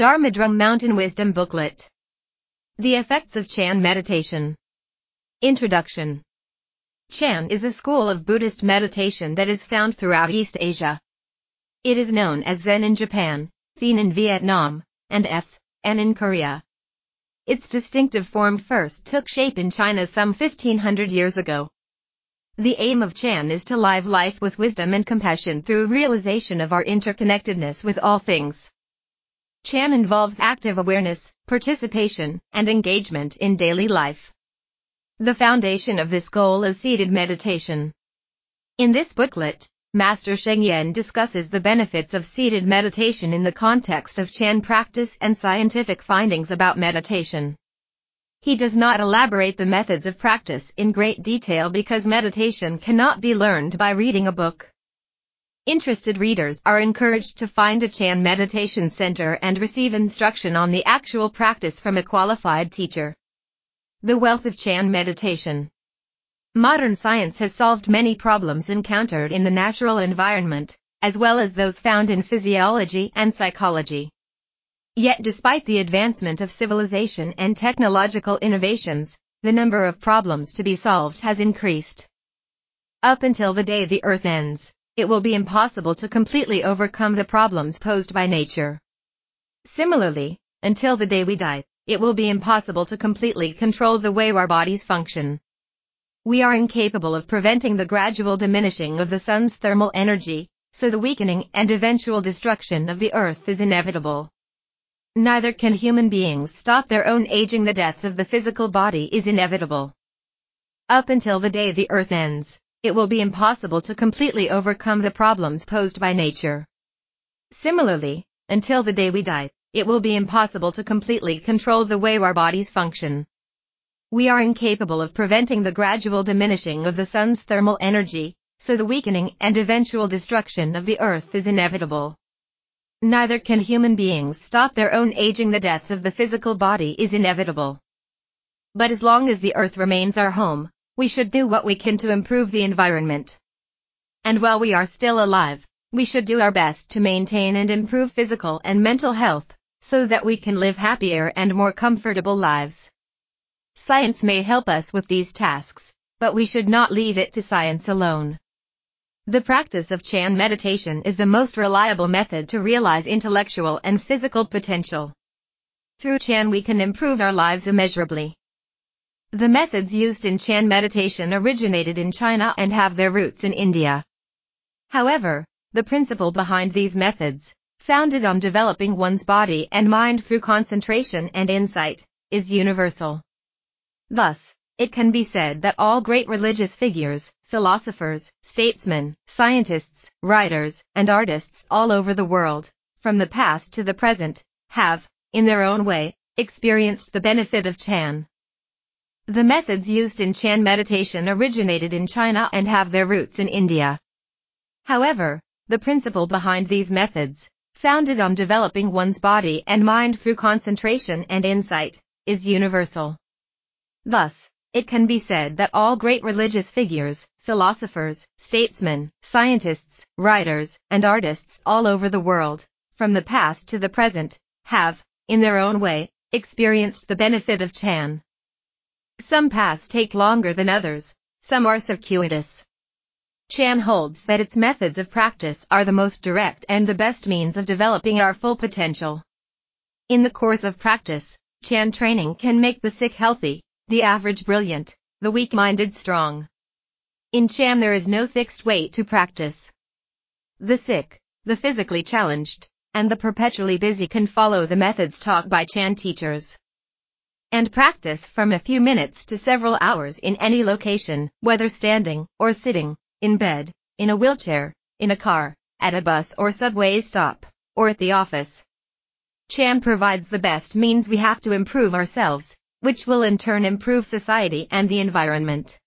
Dharma Drum Mountain Wisdom Booklet. The Effects of Chan Meditation. Introduction. Chan is a school of Buddhist meditation that is found throughout East Asia. It is known as Zen in Japan, Thien in Vietnam, and S, N in Korea. Its distinctive form first took shape in China some 1500 years ago. The aim of Chan is to live life with wisdom and compassion through realization of our interconnectedness with all things. Chan involves active awareness, participation, and engagement in daily life. The foundation of this goal is seated meditation. In this booklet, Master Sheng Yen discusses the benefits of seated meditation in the context of Chan practice and scientific findings about meditation. He does not elaborate the methods of practice in great detail because meditation cannot be learned by reading a book. Interested readers are encouraged to find a Chan Meditation Center and receive instruction on the actual practice from a qualified teacher. The wealth of Chan meditation. Modern science has solved many problems encountered in the natural environment, as well as those found in physiology and psychology. Yet despite the advancement of civilization and technological innovations, the number of problems to be solved has increased. Up until the day the earth ends, it will be impossible to completely overcome the problems posed by nature. Similarly, until the day we die, it will be impossible to completely control the way our bodies function. We are incapable of preventing the gradual diminishing of the sun's thermal energy, so the weakening and eventual destruction of the earth is inevitable. Neither can human beings stop their own aging the death of the physical body is inevitable. Up until the day the earth ends, it will be impossible to completely overcome the problems posed by nature. Similarly, until the day we die, it will be impossible to completely control the way our bodies function. We are incapable of preventing the gradual diminishing of the sun's thermal energy, so the weakening and eventual destruction of the earth is inevitable. Neither can human beings stop their own aging the death of the physical body is inevitable. But as long as the earth remains our home, we should do what we can to improve the environment. And while we are still alive, we should do our best to maintain and improve physical and mental health, so that we can live happier and more comfortable lives. Science may help us with these tasks, but we should not leave it to science alone. The practice of Chan meditation is the most reliable method to realize intellectual and physical potential. Through Chan we can improve our lives immeasurably. The methods used in Chan meditation originated in China and have their roots in India. However, the principle behind these methods, founded on developing one's body and mind through concentration and insight, is universal. Thus, it can be said that all great religious figures, philosophers, statesmen, scientists, writers, and artists all over the world, from the past to the present, have, in their own way, experienced the benefit of Chan. The methods used in Chan meditation originated in China and have their roots in India. However, the principle behind these methods, founded on developing one's body and mind through concentration and insight, is universal. Thus, it can be said that all great religious figures, philosophers, statesmen, scientists, writers, and artists all over the world, from the past to the present, have, in their own way, experienced the benefit of Chan. Some paths take longer than others, some are circuitous. Chan holds that its methods of practice are the most direct and the best means of developing our full potential. In the course of practice, Chan training can make the sick healthy, the average brilliant, the weak-minded strong. In Chan there is no fixed way to practice. The sick, the physically challenged, and the perpetually busy can follow the methods taught by Chan teachers and practice from a few minutes to several hours in any location, whether standing or sitting, in bed, in a wheelchair, in a car, at a bus or subway stop, or at the office. Chan provides the best means we have to improve ourselves, which will in turn improve society and the environment.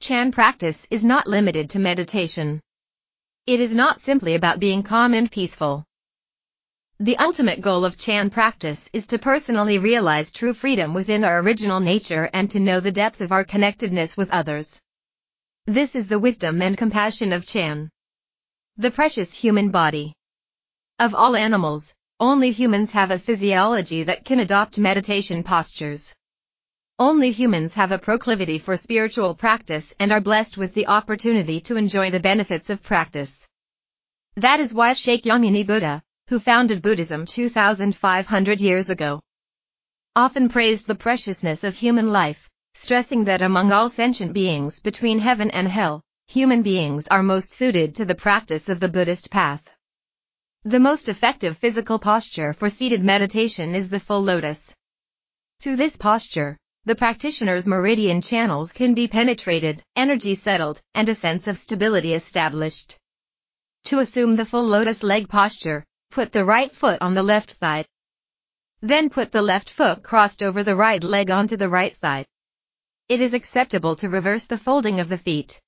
Chan practice is not limited to meditation. It is not simply about being calm and peaceful. The ultimate goal of Chan practice is to personally realize true freedom within our original nature and to know the depth of our connectedness with others. This is the wisdom and compassion of Chan. The precious human body. Of all animals, Only humans have a physiology that can adopt meditation postures. Only humans have a proclivity for spiritual practice and are blessed with the opportunity to enjoy the benefits of practice. That is why Shakyamuni Buddha, who founded Buddhism 2500 years ago, often praised the preciousness of human life, stressing that among all sentient beings between heaven and hell, human beings are most suited to the practice of the Buddhist path. The most effective physical posture for seated meditation is the full lotus. Through this posture, the practitioner's meridian channels can be penetrated, energy settled, and a sense of stability established. To assume the full lotus leg posture, put the right foot on the left side. Then put the left foot crossed over the right leg onto the right thigh. It is acceptable to reverse the folding of the feet.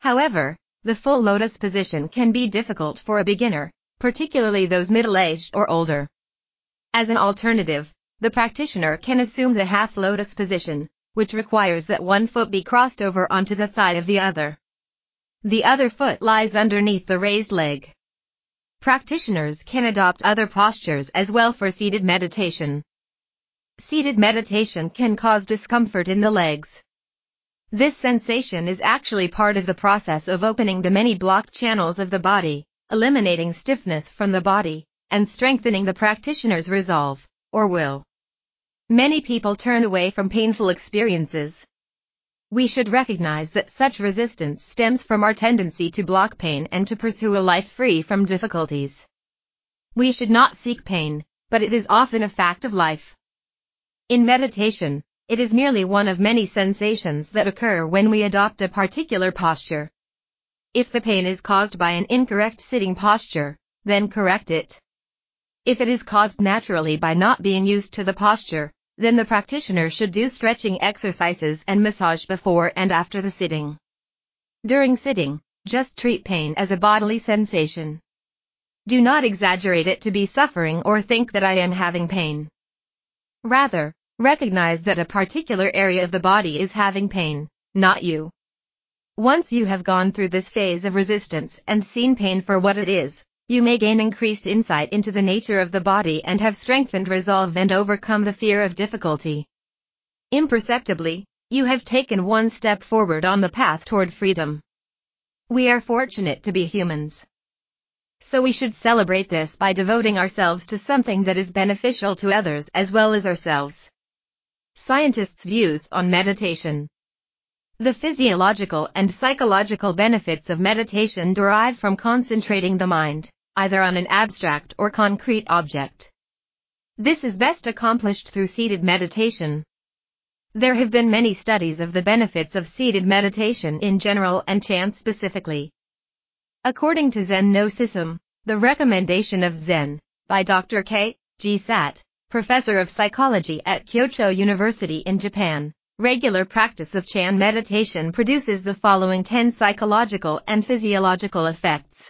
However, the full lotus position can be difficult for a beginner, particularly those middle-aged or older. As an alternative, the practitioner can assume the half lotus position, which requires that one foot be crossed over onto the thigh of the other. The other foot lies underneath the raised leg. Practitioners can adopt other postures as well for seated meditation. Seated meditation can cause discomfort in the legs. This sensation is actually part of the process of opening the many blocked channels of the body, eliminating stiffness from the body, and strengthening the practitioner's resolve, or will. Many people turn away from painful experiences. We should recognize that such resistance stems from our tendency to block pain and to pursue a life free from difficulties. We should not seek pain, but it is often a fact of life. In meditation, it is merely one of many sensations that occur when we adopt a particular posture. If the pain is caused by an incorrect sitting posture, then correct it. If it is caused naturally by not being used to the posture, then the practitioner should do stretching exercises and massage before and after the sitting. During sitting, just treat pain as a bodily sensation. Do not exaggerate it to be suffering or think that I am having pain. Rather, recognize that a particular area of the body is having pain, not you. Once you have gone through this phase of resistance and seen pain for what it is, you may gain increased insight into the nature of the body and have strengthened resolve and overcome the fear of difficulty. Imperceptibly, you have taken one step forward on the path toward freedom. We are fortunate to be humans. So we should celebrate this by devoting ourselves to something that is beneficial to others as well as ourselves. Scientists' views on meditation. The physiological and psychological benefits of meditation derive from concentrating the mind either on an abstract or concrete object. This is best accomplished through seated meditation. There have been many studies of the benefits of seated meditation in general and Chan specifically. According to Zen no Susume, the recommendation of Zen, by Dr. K. G. Sat, professor of psychology at Kyoto University in Japan, regular practice of Chan meditation produces the following 10 psychological and physiological effects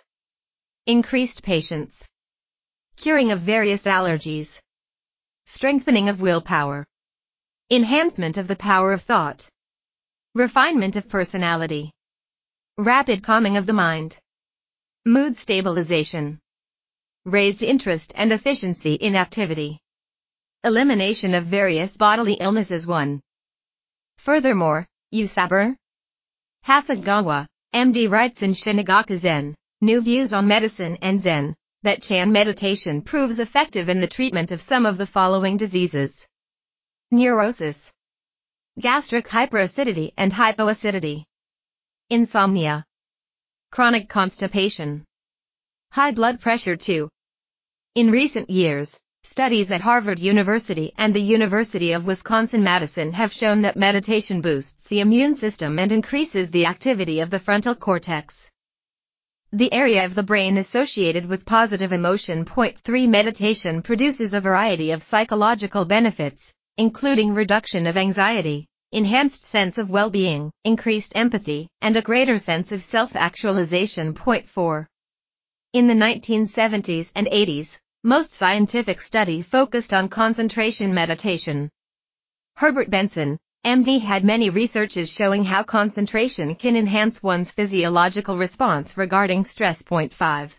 increased patience, curing of various allergies, strengthening of willpower, enhancement of the power of thought, refinement of personality, rapid calming of the mind, mood stabilization, raised interest and efficiency in activity, elimination of various bodily illnesses 1. Furthermore, Usaber Hasegawa, MD writes in Shinagaku Zen, New Views on Medicine and Zen, that Chan meditation proves effective in the treatment of some of the following diseases. Neurosis, gastric hyperacidity and hypoacidity, insomnia, chronic constipation, high blood pressure too. In recent years, studies at Harvard University and the University of Wisconsin-Madison have shown that meditation boosts the immune system and increases the activity of the frontal cortex. The area of the brain associated with positive emotion. Point 3 Meditation produces a variety of psychological benefits, including reduction of anxiety, enhanced sense of well-being, increased empathy, and a greater sense of self-actualization. Point 4 In the 1970s and 80s, most scientific study focused on concentration meditation. Herbert Benson, MD had many researches showing how concentration can enhance one's physiological response regarding stress. Point 5.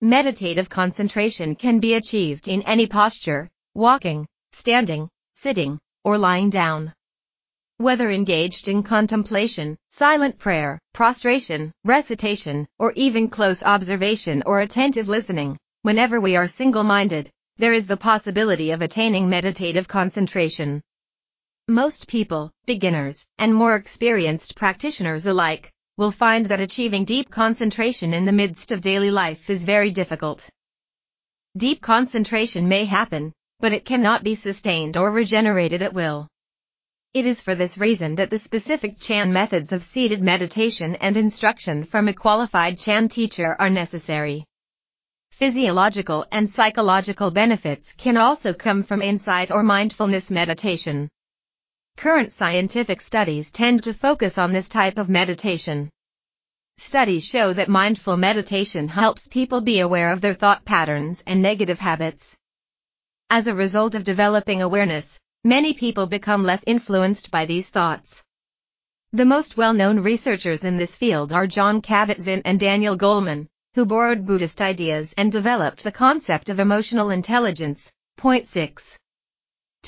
Meditative concentration can be achieved in any posture, walking, standing, sitting, or lying down. Whether engaged in contemplation, silent prayer, prostration, recitation, or even close observation or attentive listening, whenever we are single-minded, there is the possibility of attaining meditative concentration. Most people, beginners, and more experienced practitioners alike, will find that achieving deep concentration in the midst of daily life is very difficult. Deep concentration may happen, but it cannot be sustained or regenerated at will. It is for this reason that the specific Chan methods of seated meditation and instruction from a qualified Chan teacher are necessary. Physiological and psychological benefits can also come from insight or mindfulness meditation. Current scientific studies tend to focus on this type of meditation. Studies show that mindful meditation helps people be aware of their thought patterns and negative habits. As a result of developing awareness, many people become less influenced by these thoughts. The most well-known researchers in this field are Jon Kabat-Zinn and Daniel Goleman, who borrowed Buddhist ideas and developed the concept of emotional intelligence. Point 6.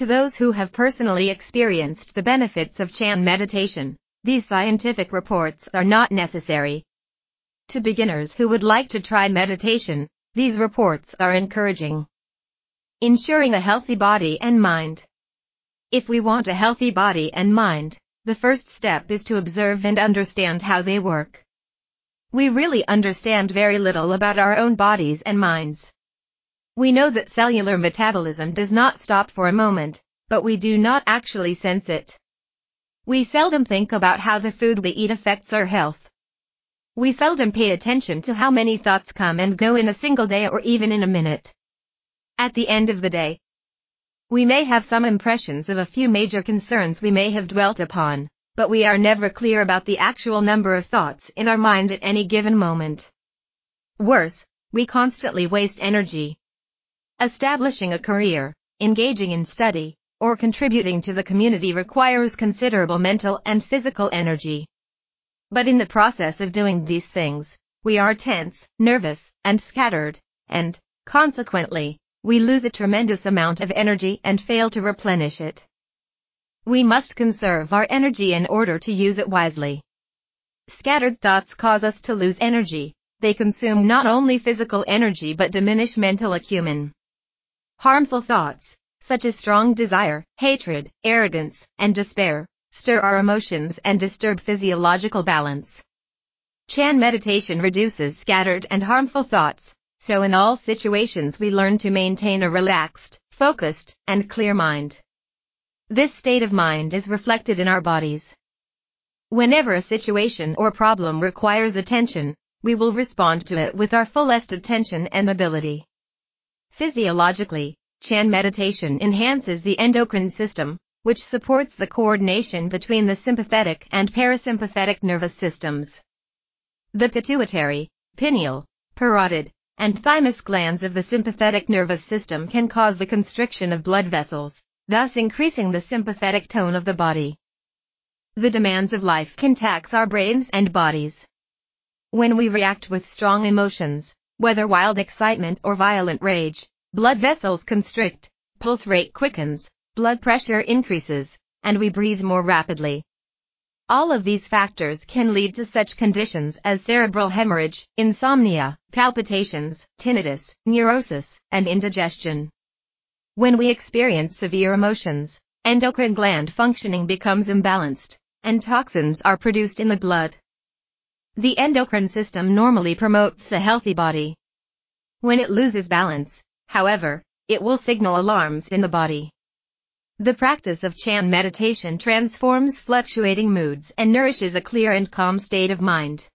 To those who have personally experienced the benefits of Chan meditation, these scientific reports are not necessary. To beginners who would like to try meditation, these reports are encouraging. Ensuring a healthy body and mind. If we want a healthy body and mind, the first step is to observe and understand how they work. We really understand very little about our own bodies and minds. We know that cellular metabolism does not stop for a moment, but we do not actually sense it. We seldom think about how the food we eat affects our health. We seldom pay attention to how many thoughts come and go in a single day or even in a minute. At the end of the day, we may have some impressions of a few major concerns we may have dwelt upon, but we are never clear about the actual number of thoughts in our mind at any given moment. Worse, we constantly waste energy, Establishing a career, engaging in study, or contributing to the community requires considerable mental and physical energy. But in the process of doing these things, we are tense, nervous, and scattered, and, consequently, we lose a tremendous amount of energy and fail to replenish it. We must conserve our energy in order to use it wisely. Scattered thoughts cause us to lose energy. They consume not only physical energy but diminish mental acumen. Harmful thoughts, such as strong desire, hatred, arrogance, and despair, stir our emotions and disturb physiological balance. Chan meditation reduces scattered and harmful thoughts, so in all situations we learn to maintain a relaxed, focused, and clear mind. This state of mind is reflected in our bodies. Whenever a situation or problem requires attention, we will respond to it with our fullest attention and ability. Physiologically, Chan meditation enhances the endocrine system, which supports the coordination between the sympathetic and parasympathetic nervous systems. The pituitary, pineal, parotid, and thymus glands of the sympathetic nervous system can cause the constriction of blood vessels, thus increasing the sympathetic tone of the body. The demands of life can tax our brains and bodies. When we react with strong emotions, whether wild excitement or violent rage, blood vessels constrict, pulse rate quickens, blood pressure increases, and we breathe more rapidly. All of these factors can lead to such conditions as cerebral hemorrhage, insomnia, palpitations, tinnitus, neurosis, and indigestion. When we experience severe emotions, endocrine gland functioning becomes imbalanced, and toxins are produced in the blood. The endocrine system normally promotes the healthy body. When it loses balance, however, it will signal alarms in the body. The practice of Chan meditation transforms fluctuating moods and nourishes a clear and calm state of mind.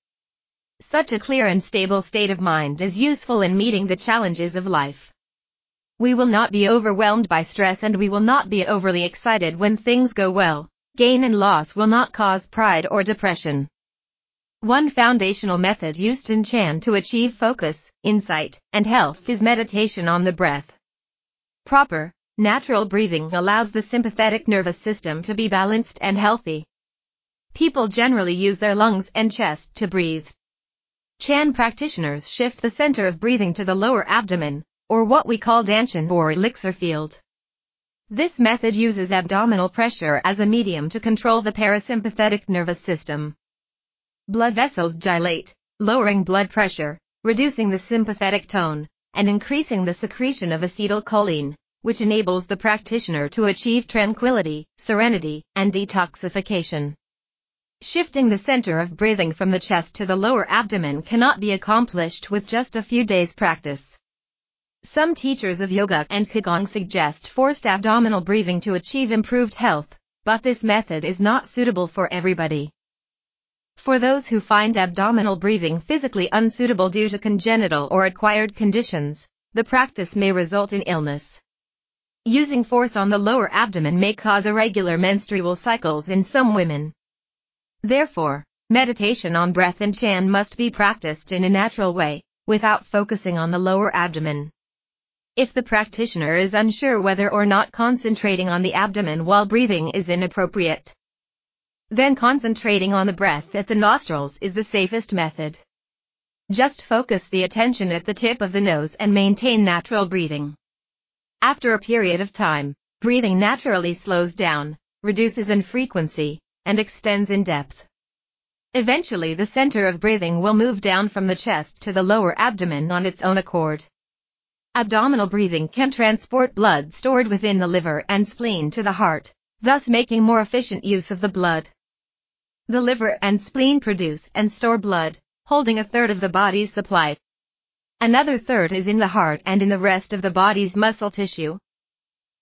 Such a clear and stable state of mind is useful in meeting the challenges of life. We will not be overwhelmed by stress and we will not be overly excited when things go well. Gain and loss will not cause pride or depression. One foundational method used in Chan to achieve focus, insight, and health is meditation on the breath. Proper, natural breathing allows the sympathetic nervous system to be balanced and healthy. People generally use their lungs and chest to breathe. Chan practitioners shift the center of breathing to the lower abdomen, or what we call dantian or elixir field. This method uses abdominal pressure as a medium to control the parasympathetic nervous system. Blood vessels dilate, lowering blood pressure, reducing the sympathetic tone, and increasing the secretion of acetylcholine, which enables the practitioner to achieve tranquility, serenity, and detoxification. Shifting the center of breathing from the chest to the lower abdomen cannot be accomplished with just a few days practice. Some teachers of yoga and qigong suggest forced abdominal breathing to achieve improved health, but this method is not suitable for everybody. For those who find abdominal breathing physically unsuitable due to congenital or acquired conditions, the practice may result in illness. Using force on the lower abdomen may cause irregular menstrual cycles in some women. Therefore, meditation on breath and Chan must be practiced in a natural way, without focusing on the lower abdomen. If the practitioner is unsure whether or not concentrating on the abdomen while breathing is inappropriate, then concentrating on the breath at the nostrils is the safest method. Just focus the attention at the tip of the nose and maintain natural breathing. After a period of time, breathing naturally slows down, reduces in frequency, and extends in depth. Eventually the center of breathing will move down from the chest to the lower abdomen on its own accord. Abdominal breathing can transport blood stored within the liver and spleen to the heart, thus making more efficient use of the blood. The liver and spleen produce and store blood, holding a third of the body's supply. Another third is in the heart and in the rest of the body's muscle tissue.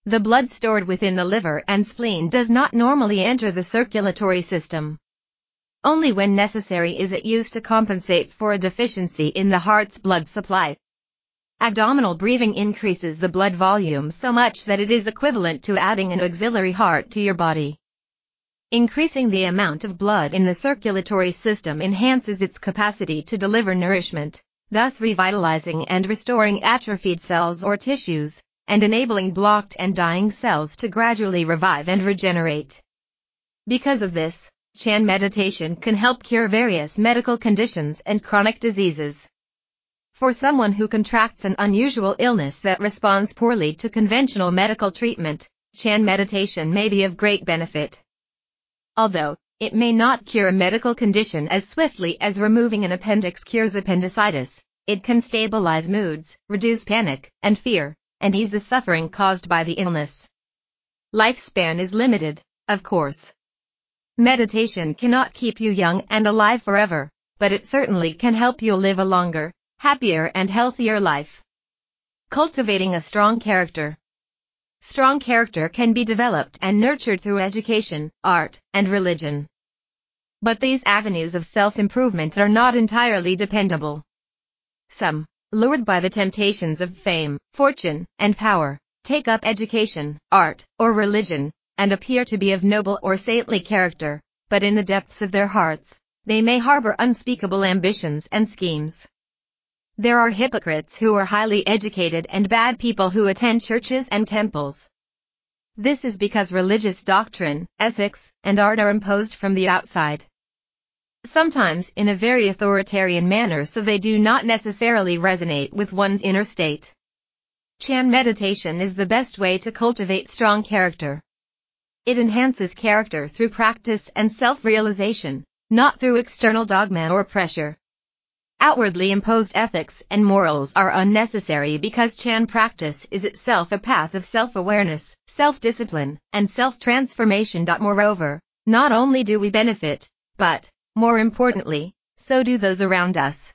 The blood stored within the liver and spleen does not normally enter the circulatory system. Only when necessary is it used to compensate for a deficiency in the heart's blood supply. Abdominal breathing increases the blood volume so much that it is equivalent to adding an auxiliary heart to your body. Increasing the amount of blood in the circulatory system enhances its capacity to deliver nourishment, thus revitalizing and restoring atrophied cells or tissues, and enabling blocked and dying cells to gradually revive and regenerate. Because of this, Chan meditation can help cure various medical conditions and chronic diseases. For someone who contracts an unusual illness that responds poorly to conventional medical treatment, Chan meditation may be of great benefit. Although, it may not cure a medical condition as swiftly as removing an appendix cures appendicitis, it can stabilize moods, reduce panic and fear, and ease the suffering caused by the illness. Lifespan is limited, of course. Meditation cannot keep you young and alive forever, but it certainly can help you live a longer, happier and healthier life. Cultivating a strong character. Strong character can be developed and nurtured through education, art, and religion. But these avenues of self-improvement are not entirely dependable. Some, lured by the temptations of fame, fortune, and power, take up education, art, or religion, and appear to be of noble or saintly character, but in the depths of their hearts, they may harbor unspeakable ambitions and schemes. There are hypocrites who are highly educated and bad people who attend churches and temples. This is because religious doctrine, ethics, and art are imposed from the outside. Sometimes in a very authoritarian manner so they do not necessarily resonate with one's inner state. Chan meditation is the best way to cultivate strong character. It enhances character through practice and self-realization, not through external dogma or pressure. Outwardly imposed ethics and morals are unnecessary because Chan practice is itself a path of self-awareness, self-discipline, and self-transformation. Moreover, not only do we benefit, but, more importantly, so do those around us.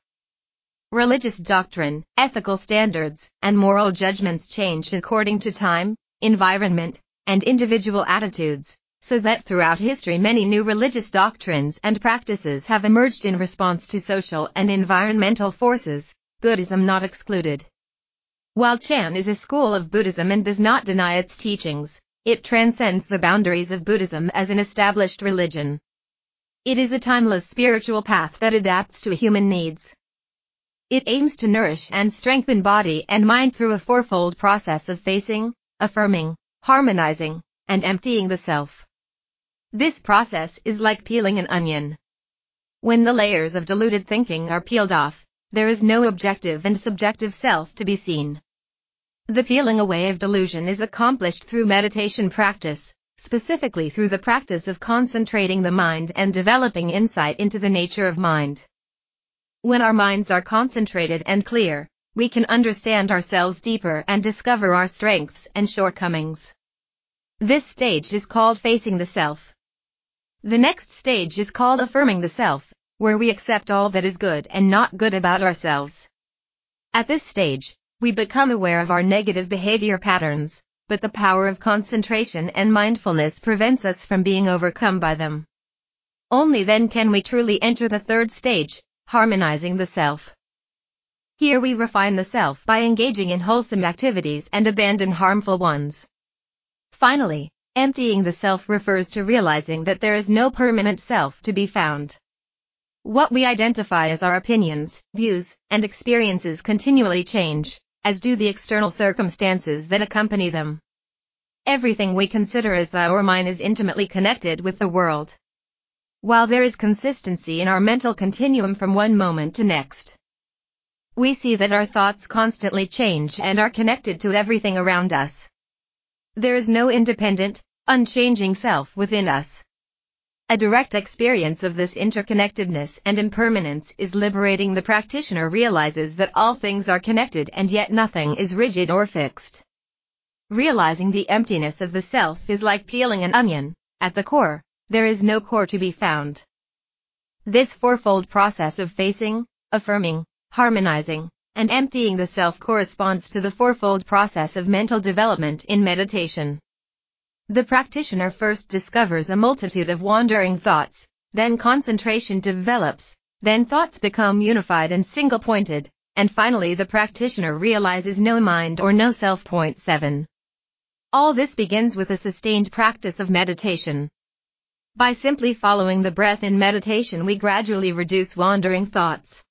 Religious doctrine, ethical standards, and moral judgments change according to time, environment, and individual attitudes so that throughout history many new religious doctrines and practices have emerged in response to social and environmental forces, Buddhism not excluded. While Chan is a school of Buddhism and does not deny its teachings, it transcends the boundaries of Buddhism as an established religion. It is a timeless spiritual path that adapts to human needs. It aims to nourish and strengthen body and mind through a fourfold process of facing, affirming, harmonizing, and emptying the self. This process is like peeling an onion. When the layers of deluded thinking are peeled off, there is no objective and subjective self to be seen. The peeling away of delusion is accomplished through meditation practice, specifically through the practice of concentrating the mind and developing insight into the nature of mind. When our minds are concentrated and clear, we can understand ourselves deeper and discover our strengths and shortcomings. This stage is called facing the self. The next stage is called affirming the self, where we accept all that is good and not good about ourselves. At this stage, we become aware of our negative behavior patterns, but the power of concentration and mindfulness prevents us from being overcome by them. Only then can we truly enter the third stage, harmonizing the self. Here we refine the self by engaging in wholesome activities and abandon harmful ones. Finally, emptying the self refers to realizing that there is no permanent self to be found. What we identify as our opinions, views, and experiences continually change as do the external circumstances that accompany them. Everything we consider as our mine is intimately connected with the world. While there is consistency in our mental continuum from one moment to next, we see that our thoughts constantly change and are connected to everything around us. There is no independent, unchanging self within us. A direct experience of this interconnectedness and impermanence is liberating. The practitioner realizes that all things are connected and yet nothing is rigid or fixed. Realizing the emptiness of the self is like peeling an onion. At the core, there is no core to be found. This fourfold process of facing, affirming, harmonizing, and emptying the self corresponds to the fourfold process of mental development in meditation. The practitioner first discovers a multitude of wandering thoughts, then concentration develops, then thoughts become unified and single-pointed, and finally the practitioner realizes no mind or no self. Point 7. All this begins with a sustained practice of meditation. By simply following the breath in meditation we gradually reduce wandering thoughts.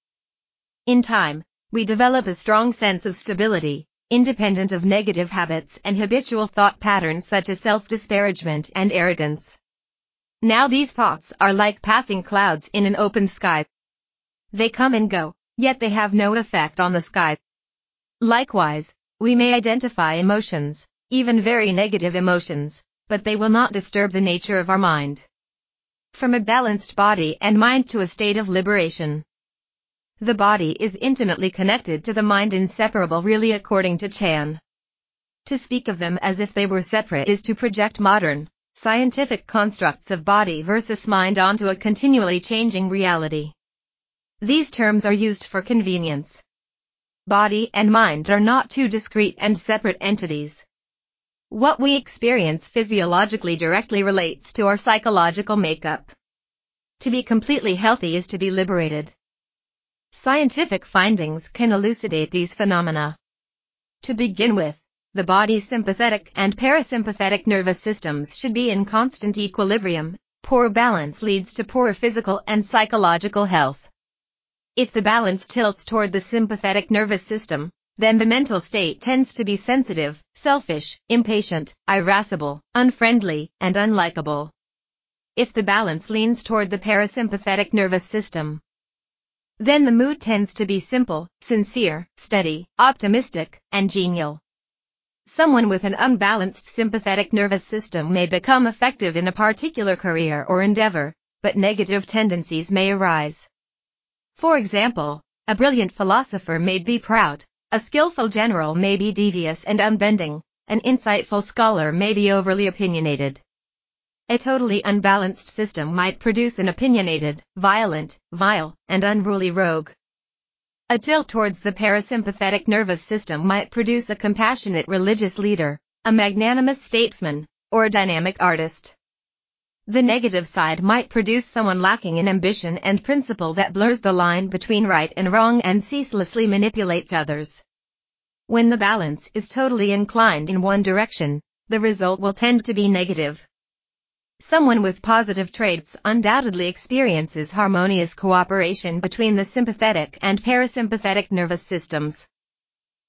In time, we develop a strong sense of stability, independent of negative habits and habitual thought patterns such as self-disparagement and arrogance. Now these thoughts are like passing clouds in an open sky. They come and go, yet they have no effect on the sky. Likewise, we may identify emotions, even very negative emotions, but they will not disturb the nature of our mind. From a balanced body and mind to a state of liberation. The body is intimately connected to the mind inseparable really according to Chan. To speak of them as if they were separate is to project modern, scientific constructs of body versus mind onto a continually changing reality. These terms are used for convenience. Body and mind are not two discrete and separate entities. What we experience physiologically directly relates to our psychological makeup. To be completely healthy is to be liberated. Scientific findings can elucidate these phenomena. To begin with, the body's sympathetic and parasympathetic nervous systems should be in constant equilibrium. Poor balance leads to poor physical and psychological health. If the balance tilts toward the sympathetic nervous system, then the mental state tends to be sensitive, selfish, impatient, irascible, unfriendly, and unlikable. If the balance leans toward the parasympathetic nervous system, then the mood tends to be simple, sincere, steady, optimistic, and genial. Someone with an unbalanced sympathetic nervous system may become effective in a particular career or endeavor, but negative tendencies may arise. For example, a brilliant philosopher may be proud, a skillful general may be devious and unbending, an insightful scholar may be overly opinionated. A totally unbalanced system might produce an opinionated, violent, vile, and unruly rogue. A tilt towards the parasympathetic nervous system might produce a compassionate religious leader, a magnanimous statesman, or a dynamic artist. The negative side might produce someone lacking in ambition and principle that blurs the line between right and wrong and ceaselessly manipulates others. When the balance is totally inclined in one direction, the result will tend to be negative. Someone with positive traits undoubtedly experiences harmonious cooperation between the sympathetic and parasympathetic nervous systems.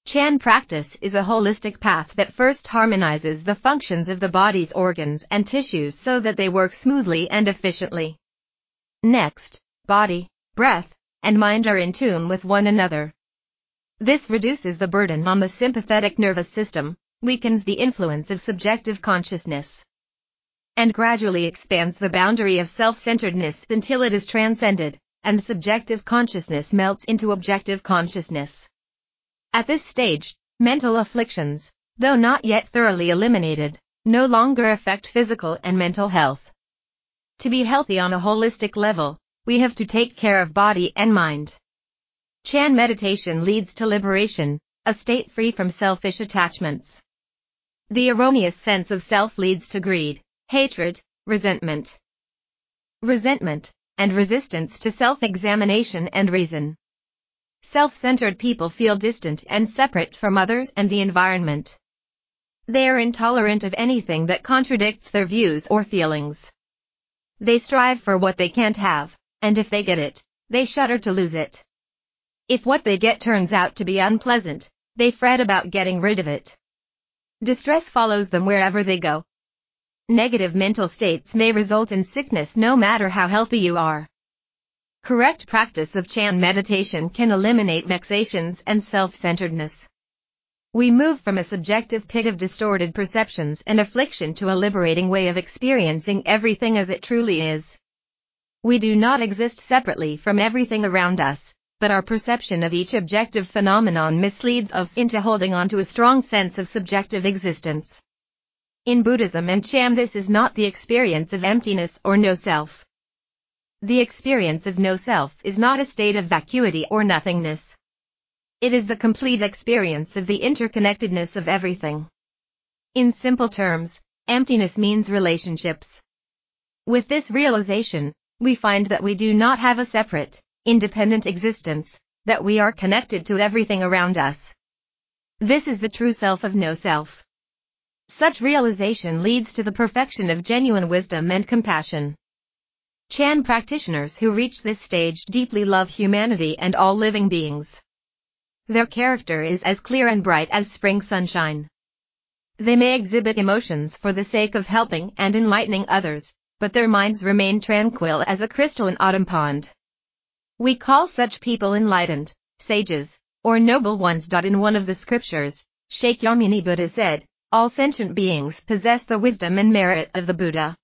Chan practice is a holistic path that first harmonizes the functions of the body's organs and tissues so that they work smoothly and efficiently. Next, body, breath, and mind are in tune with one another. This reduces the burden on the sympathetic nervous system, weakens the influence of subjective consciousness, and gradually expands the boundary of self-centeredness until it is transcended, and subjective consciousness melts into objective consciousness. At this stage, mental afflictions, though not yet thoroughly eliminated, no longer affect physical and mental health. To be healthy on a holistic level, we have to take care of body and mind. Chan meditation leads to liberation, a state free from selfish attachments. The erroneous sense of self leads to greed, hatred, resentment. Resentment, and resistance to self-examination and reason. Self-centered people feel distant and separate from others and the environment. They are intolerant of anything that contradicts their views or feelings. They strive for what they can't have, and if they get it, they shudder to lose it. If what they get turns out to be unpleasant, they fret about getting rid of it. Distress follows them wherever they go. Negative mental states may result in sickness no matter how healthy you are. Correct practice of Chan meditation can eliminate vexations and self-centeredness. We move from a subjective pit of distorted perceptions and affliction to a liberating way of experiencing everything as it truly is. We do not exist separately from everything around us, but our perception of each objective phenomenon misleads us into holding on to a strong sense of subjective existence. In Buddhism and Chan this is not the experience of emptiness or no self. The experience of no self is not a state of vacuity or nothingness. It is the complete experience of the interconnectedness of everything. In simple terms, emptiness means relationships. With this realization, we find that we do not have a separate, independent existence, that we are connected to everything around us. This is the true self of no self. Such realization leads to the perfection of genuine wisdom and compassion. Chan practitioners who reach this stage deeply love humanity and all living beings. Their character is as clear and bright as spring sunshine. They may exhibit emotions for the sake of helping and enlightening others, but their minds remain tranquil as a crystalline autumn pond. We call such people enlightened, sages, or noble ones. In one of the scriptures, Shakyamuni Buddha said, all sentient beings possess the wisdom and merit of the Buddha.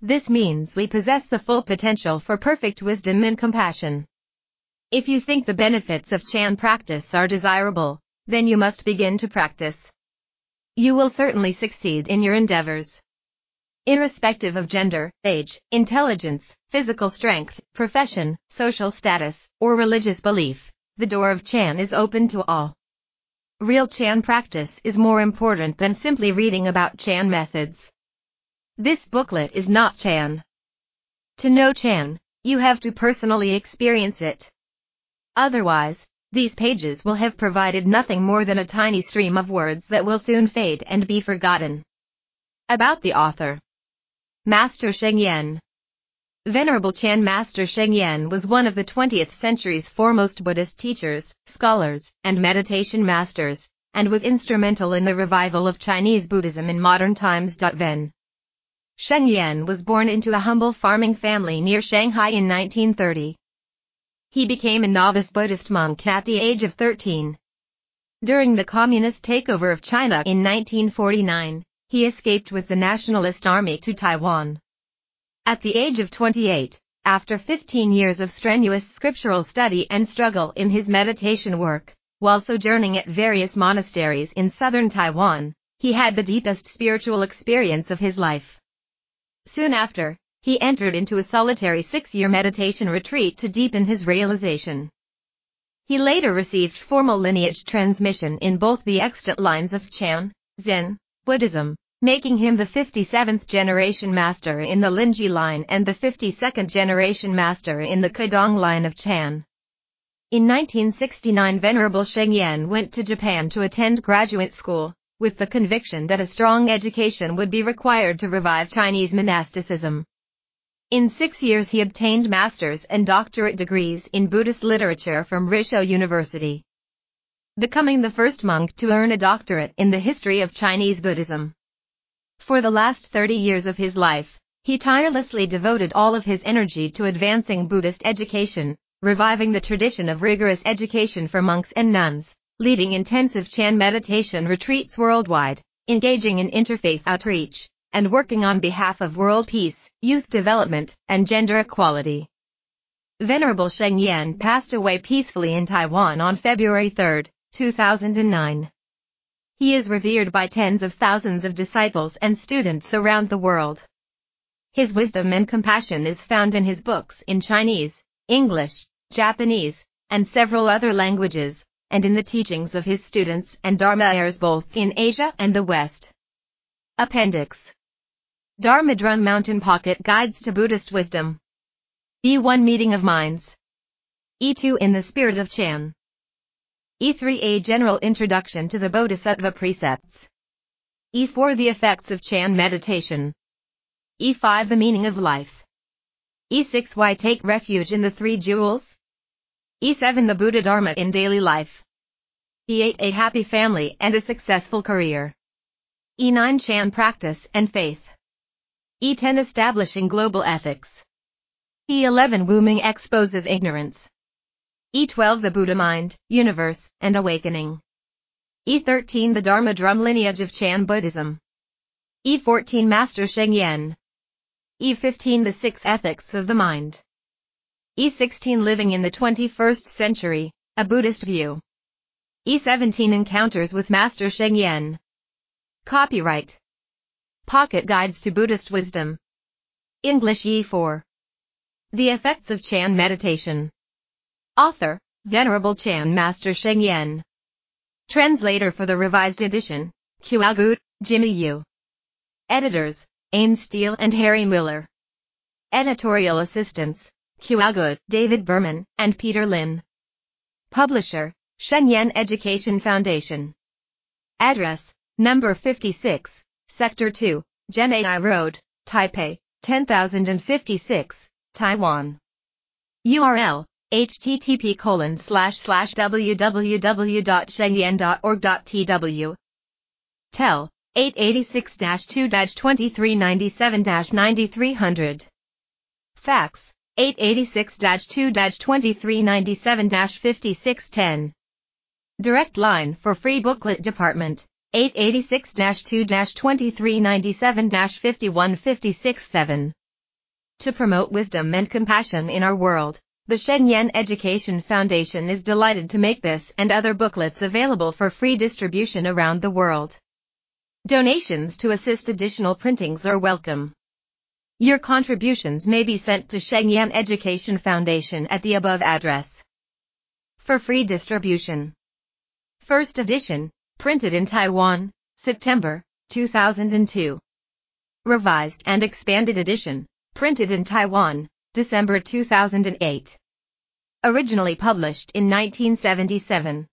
This means we possess the full potential for perfect wisdom and compassion. If you think the benefits of Chan practice are desirable, then you must begin to practice. You will certainly succeed in your endeavors. Irrespective of gender, age, intelligence, physical strength, profession, social status, or religious belief, the door of Chan is open to all. Real Chan practice is more important than simply reading about Chan methods. This booklet is not Chan. To know Chan, you have to personally experience it. Otherwise, these pages will have provided nothing more than a tiny stream of words that will soon fade and be forgotten. About the author. Master Sheng Yen. Venerable Chan Master Sheng Yen was one of the 20th century's foremost Buddhist teachers, scholars, and meditation masters, and was instrumental in the revival of Chinese Buddhism in modern times. Ven. Sheng Yen was born into a humble farming family near Shanghai in 1930. He became a novice Buddhist monk at the age of 13. During the communist takeover of China in 1949, he escaped with the Nationalist Army to Taiwan. At the age of 28, after 15 years of strenuous scriptural study and struggle in his meditation work, while sojourning at various monasteries in southern Taiwan, he had the deepest spiritual experience of his life. Soon after, he entered into a solitary six-year meditation retreat to deepen his realization. He later received formal lineage transmission in both the extant lines of Chan, Zen, Buddhism, making him the 57th generation master in the Linji line and the 52nd generation master in the Caodong line of Chan. In 1969 Venerable Sheng Yen went to Japan to attend graduate school, with the conviction that a strong education would be required to revive Chinese monasticism. In six years he obtained master's and doctorate degrees in Buddhist literature from Rissho University, becoming the first monk to earn a doctorate in the history of Chinese Buddhism. For the last 30 years of his life, He tirelessly devoted all of his energy to advancing Buddhist education, reviving the tradition of rigorous education for monks and nuns, leading intensive Chan meditation retreats worldwide, engaging in interfaith outreach, and working on behalf of world peace, youth development, and gender equality. Venerable Sheng Yen passed away peacefully in Taiwan on February 3, 2009. He is revered by tens of thousands of disciples and students around the world. His wisdom and compassion is found in his books in Chinese, English, Japanese, and several other languages, and in the teachings of his students and Dharma heirs both in Asia and the West. Appendix Dharma Drum Mountain Pocket Guides to Buddhist Wisdom E1 Meeting of Minds E2 In the Spirit of Chan E3 A General Introduction to the Bodhisattva Precepts E4 The Effects of Chan Meditation E5 The Meaning of Life E6 Why take refuge in the Three Jewels? E7 The Buddha Dharma in daily life. E8 A happy family and a successful career. E9 Chan practice and faith. E10 Establishing global ethics. E11 Wu-Ming exposes ignorance. E12 The Buddha mind, universe, and awakening. E13 The Dharma drum lineage of Chan Buddhism. E14 Master Sheng Yen. E15 The Six Ethics of the Mind. E16 Living in the 21st Century, a Buddhist View. E17 Encounters with Master Sheng Yen. Copyright. Pocket Guides to Buddhist Wisdom. English E4. The Effects of Chan Meditation. Author, Venerable Chan Master Sheng Yen. Translator for the revised edition, Guogu, Jimmy Yu. Editors, Ames Steele and Harry Miller. Editorial assistants, Guogu, David Berman, and Peter Lin. Publisher, Sheng Yen Education Foundation. Address, number 56, Sector 2, Jen-Ai Road, Taipei, 10056, Taiwan. URL, http colon slash slash www.shengyan.org.tw. Tel, 886-2-2397-9300. Fax, 886-2-2397-5610. Direct line for free booklet department, 886-2-2397-51567. To promote wisdom and compassion in our world, the Sheng Yen Education Foundation is delighted to make this and other booklets available for free distribution around the world. Donations to assist additional printings are welcome. Your contributions may be sent to Sheng Yen Education Foundation at the above address. For free distribution. First edition, printed in Taiwan, September 2002. Revised and expanded edition, printed in Taiwan, December 2008. Originally published in 1977.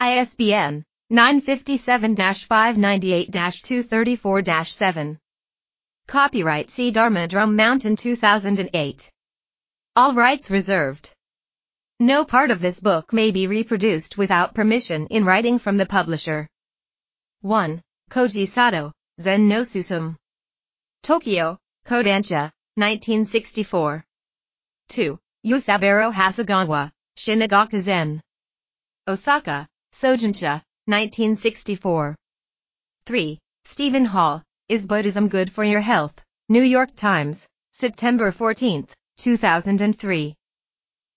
ISBN 957-598-234-7. Copyright C. Dharma Drum Mountain 2008. All rights reserved. No part of this book may be reproduced without permission in writing from the publisher. 1. Koji Sato, Zen no Susume. Tokyo, Kodansha, 1964. 2. Yusaburo Hasegawa, Shinagaku Zen. Osaka, Sojinsha, 1964. 3. Stephen Hall, Is Buddhism Good for Your Health? New York Times, September 14, 2003.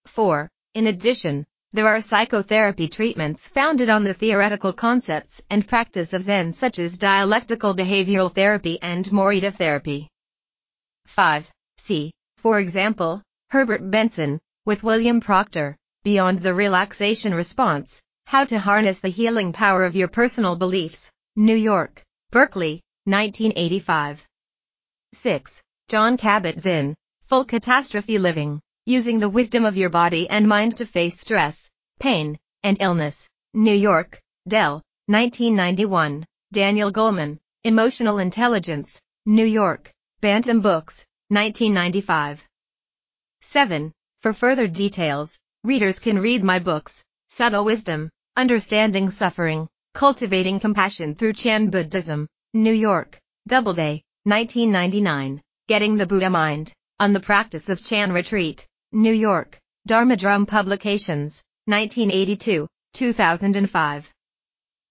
4. In addition, there are psychotherapy treatments founded on the theoretical concepts and practice of Zen such as dialectical behavioral therapy and Morita therapy. 5. See, for example, Herbert Benson, with William Proctor, Beyond the Relaxation Response, How to Harness the Healing Power of Your Personal Beliefs, New York, Berkley, 1985. 6. Jon Kabat-Zinn, Full Catastrophe Living, Using the Wisdom of Your Body and Mind to Face Stress, Pain, and Illness, New York, Dell, 1991. Daniel Goleman, Emotional Intelligence, New York, Bantam Books, 1995. 7. For further details, readers can read my books, Subtle Wisdom, Understanding Suffering, Cultivating Compassion Through Chan Buddhism, New York, Doubleday, 1999. Getting the Buddha Mind, on the Practice of Chan Retreat, New York, Dharma Drum Publications, 1982, 2005.